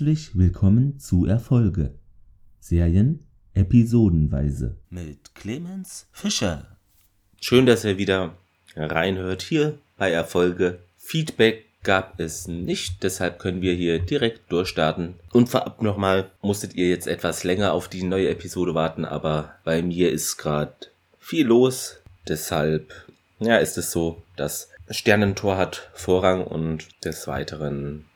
Herzlich willkommen zu Erfolge. Serien episodenweise. Mit Clemens Fischer. Schön, dass ihr wieder reinhört hier bei Erfolge. Feedback gab es nicht, deshalb können wir hier direkt durchstarten. Und vorab nochmal, musstet ihr jetzt etwas länger auf die neue Episode warten, aber bei mir ist gerade viel los. Deshalb, ja, ist es so, dass Sternentor hat Vorrang und des Weiteren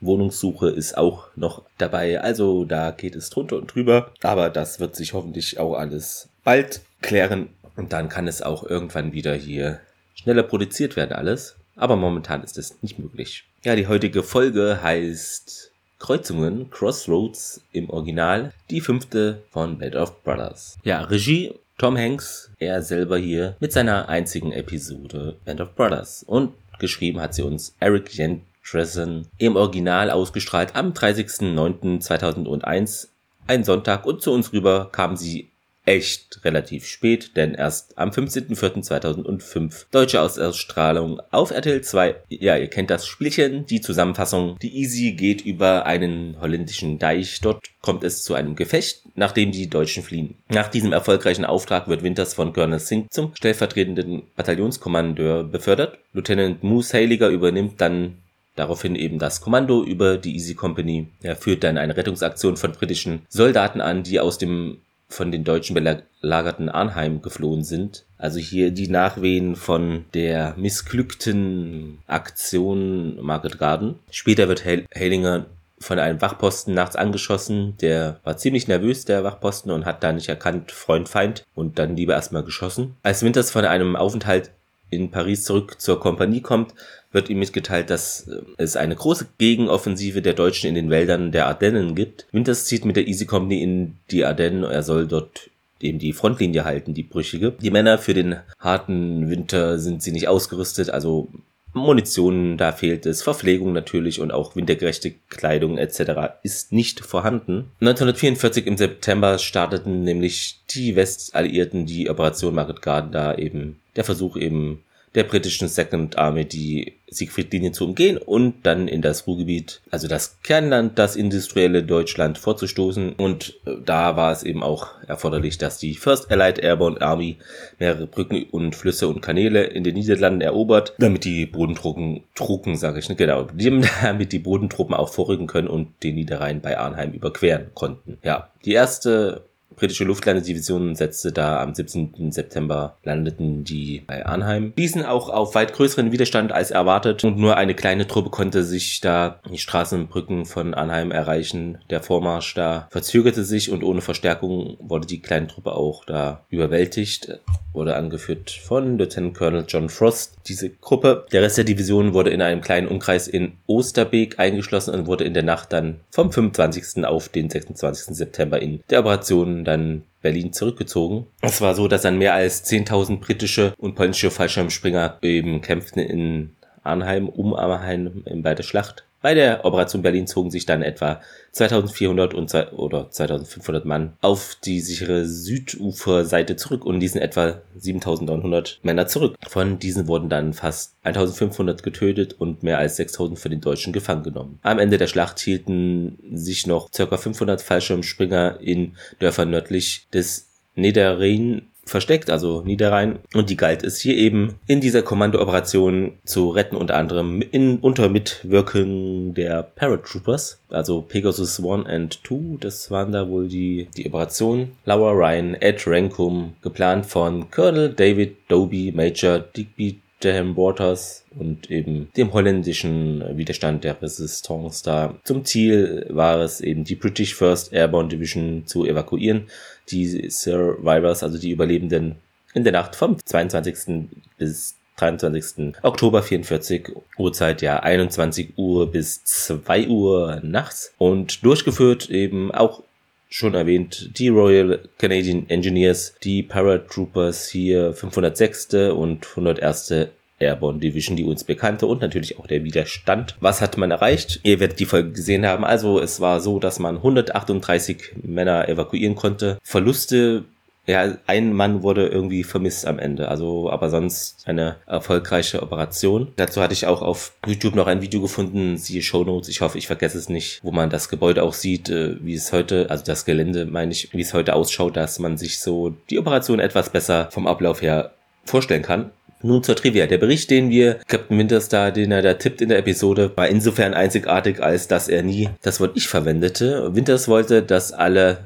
Wohnungssuche ist auch noch dabei. Also da geht es drunter und drüber. Aber das wird sich hoffentlich auch alles bald klären. Und dann kann es auch irgendwann wieder hier schneller produziert werden alles. Aber momentan ist es nicht möglich. Ja, die heutige Folge heißt Kreuzungen, Crossroads im Original. Die fünfte von Bed of Brothers. Ja, Regie Tom Hanks, er selber hier mit seiner einzigen Episode Band of Brothers. Und geschrieben hat sie uns Eric Jent Treason im Original ausgestrahlt am 30.09.2001, ein Sonntag und zu uns rüber kamen sie echt relativ spät, denn erst am 15.04.2005 deutsche Ausausstrahlung auf RTL 2. Ja, ihr kennt das Spielchen, die Zusammenfassung. Die Easy geht über einen holländischen Deich. Dort kommt es zu einem Gefecht, nachdem die Deutschen fliehen. Nach diesem erfolgreichen Auftrag wird Winters von Colonel Singh zum stellvertretenden Bataillonskommandeur befördert. Lieutenant Moose Heiliger übernimmt dann Daraufhin eben das Kommando über die Easy Company. Er führt dann eine Rettungsaktion von britischen Soldaten an, die aus dem von den Deutschen belagerten Arnheim geflohen sind. Also hier die Nachwehen von der missglückten Aktion Market Garden. Später wird Hellinger von einem Wachposten nachts angeschossen. Der war ziemlich nervös, der Wachposten, und hat da nicht erkannt, Freund, Feind, und dann lieber erstmal geschossen. Als Winters von einem Aufenthalt in Paris zurück zur Kompanie kommt, wird ihm mitgeteilt, dass äh, es eine große Gegenoffensive der Deutschen in den Wäldern der Ardennen gibt. Winters zieht mit der Easy Company in die Ardennen. Er soll dort eben die Frontlinie halten, die brüchige. Die Männer für den harten Winter sind sie nicht ausgerüstet, also Munition, da fehlt es, Verpflegung natürlich und auch wintergerechte Kleidung etc. ist nicht vorhanden. 1944 im September starteten nämlich die Westalliierten die Operation Market Garden, da eben der Versuch eben der britischen Second Army die Siegfried-Linie zu umgehen und dann in das Ruhrgebiet, also das Kernland, das industrielle Deutschland vorzustoßen. Und äh, da war es eben auch erforderlich, dass die First Allied Airborne Army mehrere Brücken und Flüsse und Kanäle in den Niederlanden erobert, damit die Bodentruppen, Truppen, sage ich nicht genau, damit die Bodentruppen auch vorrücken können und den Niederrhein bei Arnheim überqueren konnten. Ja, die erste britische Luftlandedivision setzte da am 17. September landeten die bei Arnheim. Diesen auch auf weit größeren Widerstand als erwartet und nur eine kleine Truppe konnte sich da die Straßenbrücken von Arnheim erreichen. Der Vormarsch da verzögerte sich und ohne Verstärkung wurde die kleine Truppe auch da überwältigt wurde angeführt von Lieutenant Colonel John Frost. Diese Gruppe, der Rest der Division wurde in einem kleinen Umkreis in Osterbeek eingeschlossen und wurde in der Nacht dann vom 25. auf den 26. September in der Operation dann Berlin zurückgezogen. Es war so, dass dann mehr als 10.000 britische und polnische Fallschirmspringer eben kämpften in Arnheim, um Arnheim bei der Schlacht bei der Operation Berlin zogen sich dann etwa 2400 und, oder 2500 Mann auf die sichere Süduferseite zurück und ließen etwa 7900 Männer zurück. Von diesen wurden dann fast 1500 getötet und mehr als 6000 für den Deutschen gefangen genommen. Am Ende der Schlacht hielten sich noch ca. 500 Fallschirmspringer in Dörfern nördlich des Niederrhein versteckt, also Niederrhein. Und die galt es hier eben in dieser Kommandooperation zu retten, unter anderem in, unter Mitwirkung der Paratroopers, also Pegasus 1 and 2, das waren da wohl die, die Operationen. Laura Ryan, Ed Rankum, geplant von Colonel David Doby, Major Digby Graham Waters und eben dem holländischen Widerstand der Resistance da. Zum Ziel war es eben die British First Airborne Division zu evakuieren, die Survivors, also die Überlebenden, in der Nacht vom 22. bis 23. Oktober 44, Uhrzeit ja 21 Uhr bis 2 Uhr nachts und durchgeführt eben auch schon erwähnt, die Royal Canadian Engineers, die Paratroopers hier 506. und 101. Airborne Division, die uns bekannte und natürlich auch der Widerstand. Was hat man erreicht? Ihr werdet die Folge gesehen haben. Also es war so, dass man 138 Männer evakuieren konnte. Verluste Ja, ein Mann wurde irgendwie vermisst am Ende. Also, aber sonst eine erfolgreiche Operation. Dazu hatte ich auch auf YouTube noch ein Video gefunden, siehe Show Notes. Ich hoffe, ich vergesse es nicht, wo man das Gebäude auch sieht, äh, wie es heute, also das Gelände meine ich, wie es heute ausschaut, dass man sich so die Operation etwas besser vom Ablauf her vorstellen kann. Nun zur Trivia. Der Bericht, den wir Captain Winterstar, den er da tippt in der Episode, war insofern einzigartig, als dass er nie das Wort ich verwendete. Winters wollte, dass alle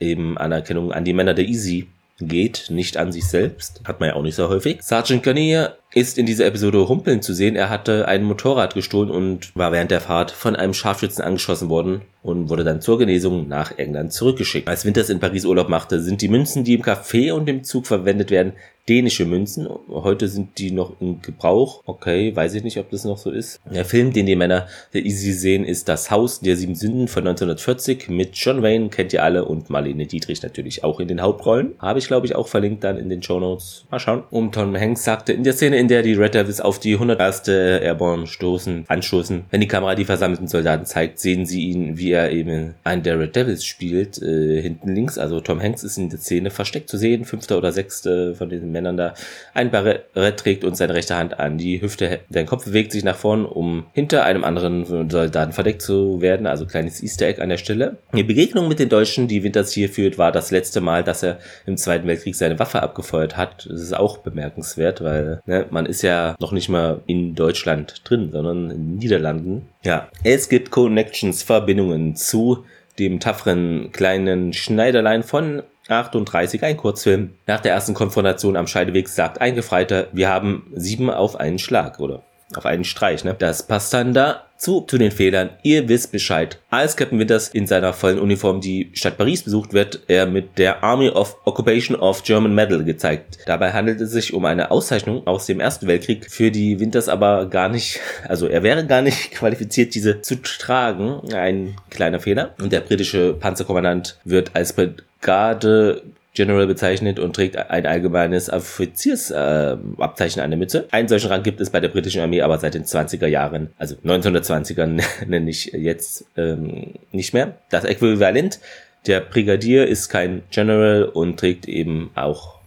eben Anerkennung an die Männer der Easy geht, nicht an sich selbst. Hat man ja auch nicht so häufig. Sergeant Garnier ist in dieser Episode humpeln zu sehen. Er hatte ein Motorrad gestohlen und war während der Fahrt von einem Scharfschützen angeschossen worden und wurde dann zur Genesung nach England zurückgeschickt. Als Winters in Paris Urlaub machte, sind die Münzen, die im Café und im Zug verwendet werden, dänische Münzen. Heute sind die noch in Gebrauch. Okay, weiß ich nicht, ob das noch so ist. Der Film, den die Männer der Easy sehen, ist Das Haus der sieben Sünden von 1940 mit John Wayne, kennt ihr alle, und Marlene Dietrich natürlich auch in den Hauptrollen. Habe ich, glaube ich, auch verlinkt dann in den Show Notes. Mal schauen. Und Tom Hanks sagte in der Szene, in der die Red Devils auf die 101. Airborne stoßen, anstoßen, wenn die Kamera die versammelten Soldaten zeigt, sehen sie ihn, wie er eben einen der Red Devils spielt, äh, hinten links. Also Tom Hanks ist in der Szene versteckt zu sehen, fünfter oder sechste von diesen Männern da ein Barett trägt und seine rechte Hand an die Hüfte. Dein Kopf bewegt sich nach vorn, um hinter einem anderen Soldaten verdeckt zu werden. Also kleines Easter Egg an der Stelle. Die Begegnung mit den Deutschen, die Winters hier führt, war das letzte Mal, dass er im Zweiten Weltkrieg seine Waffe abgefeuert hat. Das ist auch bemerkenswert, weil ne, man ist ja noch nicht mal in Deutschland drin, sondern in den Niederlanden. Ja, es gibt Connections, Verbindungen zu dem tapferen kleinen Schneiderlein von 38, ein Kurzfilm. Nach der ersten Konfrontation am Scheideweg sagt ein Gefreiter, wir haben sieben auf einen Schlag, oder? Auf einen Streich, ne? Das passt dann da zu, zu den Fehlern. Ihr wisst Bescheid. Als Captain Winters in seiner vollen Uniform die Stadt Paris besucht, wird er mit der Army of Occupation of German Medal gezeigt. Dabei handelt es sich um eine Auszeichnung aus dem Ersten Weltkrieg, für die Winters aber gar nicht, also er wäre gar nicht qualifiziert, diese zu tragen. Ein kleiner Fehler. Und der britische Panzerkommandant wird als Brigade General bezeichnet und trägt ein allgemeines Offiziersabzeichen äh, an der Mütze. Einen solchen Rang gibt es bei der britischen Armee aber seit den 20er Jahren, also 1920ern nenne ich jetzt ähm, nicht mehr. Das Äquivalent der Brigadier ist kein General und trägt eben auch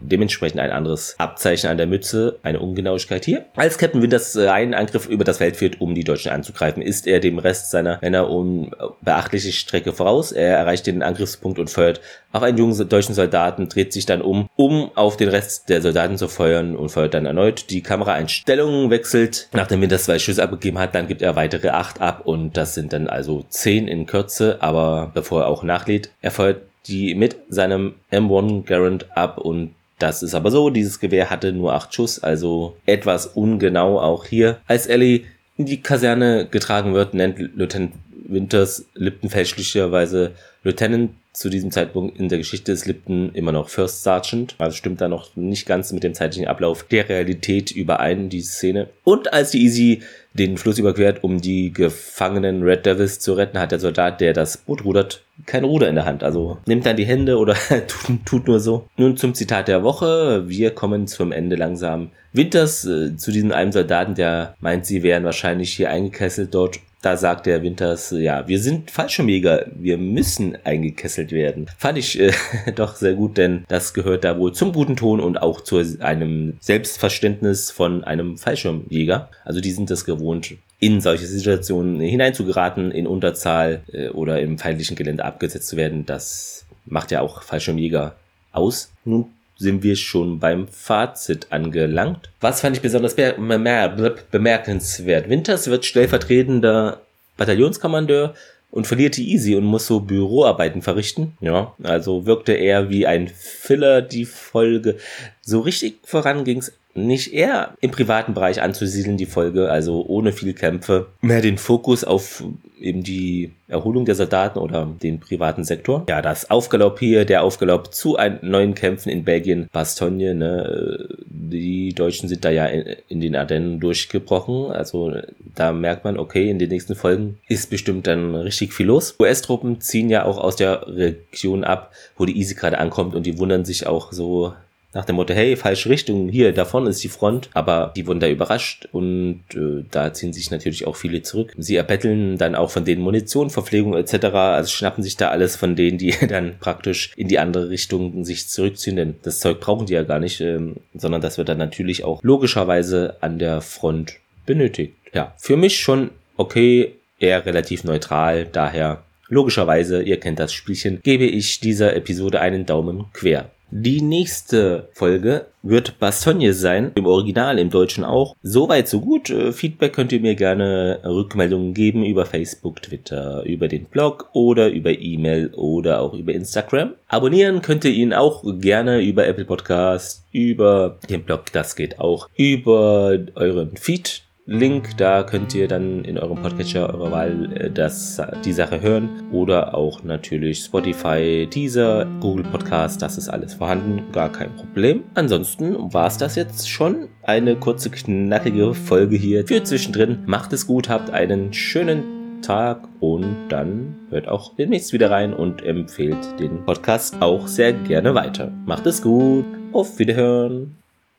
dementsprechend ein anderes Abzeichen an der Mütze, eine Ungenauigkeit hier. Als Captain Winters äh, einen Angriff über das Feld führt, um die Deutschen anzugreifen, ist er dem Rest seiner Männer um beachtliche Strecke voraus. Er erreicht den Angriffspunkt und feuert auf einen jungen deutschen Soldaten, dreht sich dann um, um auf den Rest der Soldaten zu feuern und feuert dann erneut. Die Kameraeinstellung wechselt, nachdem Winters zwei Schüsse abgegeben hat, dann gibt er weitere acht ab und das sind dann also zehn in Kürze, aber bevor er auch nachlädt, er feuert die mit seinem M1 Garand ab und das ist aber so, dieses Gewehr hatte nur acht Schuss, also etwas ungenau auch hier. Als Ellie in die Kaserne getragen wird, nennt Lieutenant Winters Lipton fälschlicherweise Lieutenant. Zu diesem Zeitpunkt in der Geschichte ist Lipton immer noch First Sergeant, also stimmt da noch nicht ganz mit dem zeitlichen Ablauf der Realität überein, die Szene. Und als die Easy den Fluss überquert, um die gefangenen Red Devils zu retten, hat der Soldat, der das Boot rudert, kein Ruder in der Hand. Also nimmt dann die Hände oder tut, tut, nur so. Nun zum Zitat der Woche. Wir kommen zum Ende langsam. Winters äh, zu diesem einen Soldaten, der meint, sie wären wahrscheinlich hier eingekesselt dort da sagt der Winters, ja, wir sind Fallschirmjäger, wir müssen eingekesselt werden. Fand ich äh, doch sehr gut, denn das gehört da wohl zum guten Ton und auch zu einem Selbstverständnis von einem Fallschirmjäger. Also die sind das gewohnt, in solche Situationen hineinzugeraten, in Unterzahl äh, oder im feindlichen Gelände abgesetzt zu werden. Das macht ja auch Fallschirmjäger aus. Nun sind wir schon beim Fazit angelangt. Was fand ich besonders bemerkenswert? Winters wird stellvertretender Bataillonskommandeur und verliert die Easy und muss so Büroarbeiten verrichten. Ja, also wirkte er wie ein Filler die Folge. So richtig voran ging's nicht eher im privaten Bereich anzusiedeln, die Folge, also ohne viel Kämpfe, mehr den Fokus auf eben die Erholung der Soldaten oder den privaten Sektor. Ja, das Aufgalopp hier, der Aufgalopp zu neuen Kämpfen in Belgien, Bastogne, ne, die Deutschen sind da ja in, in den Ardennen durchgebrochen, also da merkt man, okay, in den nächsten Folgen ist bestimmt dann richtig viel los. US-Truppen ziehen ja auch aus der Region ab, wo die Easy gerade ankommt und die wundern sich auch so, nach dem Motto, hey, falsche Richtung, hier, da vorne ist die Front. Aber die wurden da überrascht und äh, da ziehen sich natürlich auch viele zurück. Sie erbetteln dann auch von denen Munition, Verpflegung etc. Also schnappen sich da alles von denen, die dann praktisch in die andere Richtung sich zurückziehen, denn das Zeug brauchen die ja gar nicht, ähm, sondern das wird dann natürlich auch logischerweise an der Front benötigt. Ja, für mich schon okay, eher relativ neutral, daher logischerweise, ihr kennt das Spielchen, gebe ich dieser Episode einen Daumen quer. Die nächste Folge wird Bastogne sein, im Original, im Deutschen auch. Soweit, so gut. Äh, Feedback könnt ihr mir gerne Rückmeldungen geben über Facebook, Twitter, über den Blog oder über E-Mail oder auch über Instagram. Abonnieren könnt ihr ihn auch gerne über Apple Podcast, über den Blog, das geht auch, über euren Feed Link, da könnt ihr dann in eurem Podcatcher eurer Wahl äh, das, die Sache hören oder auch natürlich Spotify, Teaser, Google Podcast, das ist alles vorhanden, gar kein Problem. Ansonsten war es das jetzt schon. Eine kurze, knackige Folge hier für zwischendrin. Macht es gut, habt einen schönen Tag und dann hört auch demnächst wieder rein und empfehlt den Podcast auch sehr gerne weiter. Macht es gut, auf Wiederhören.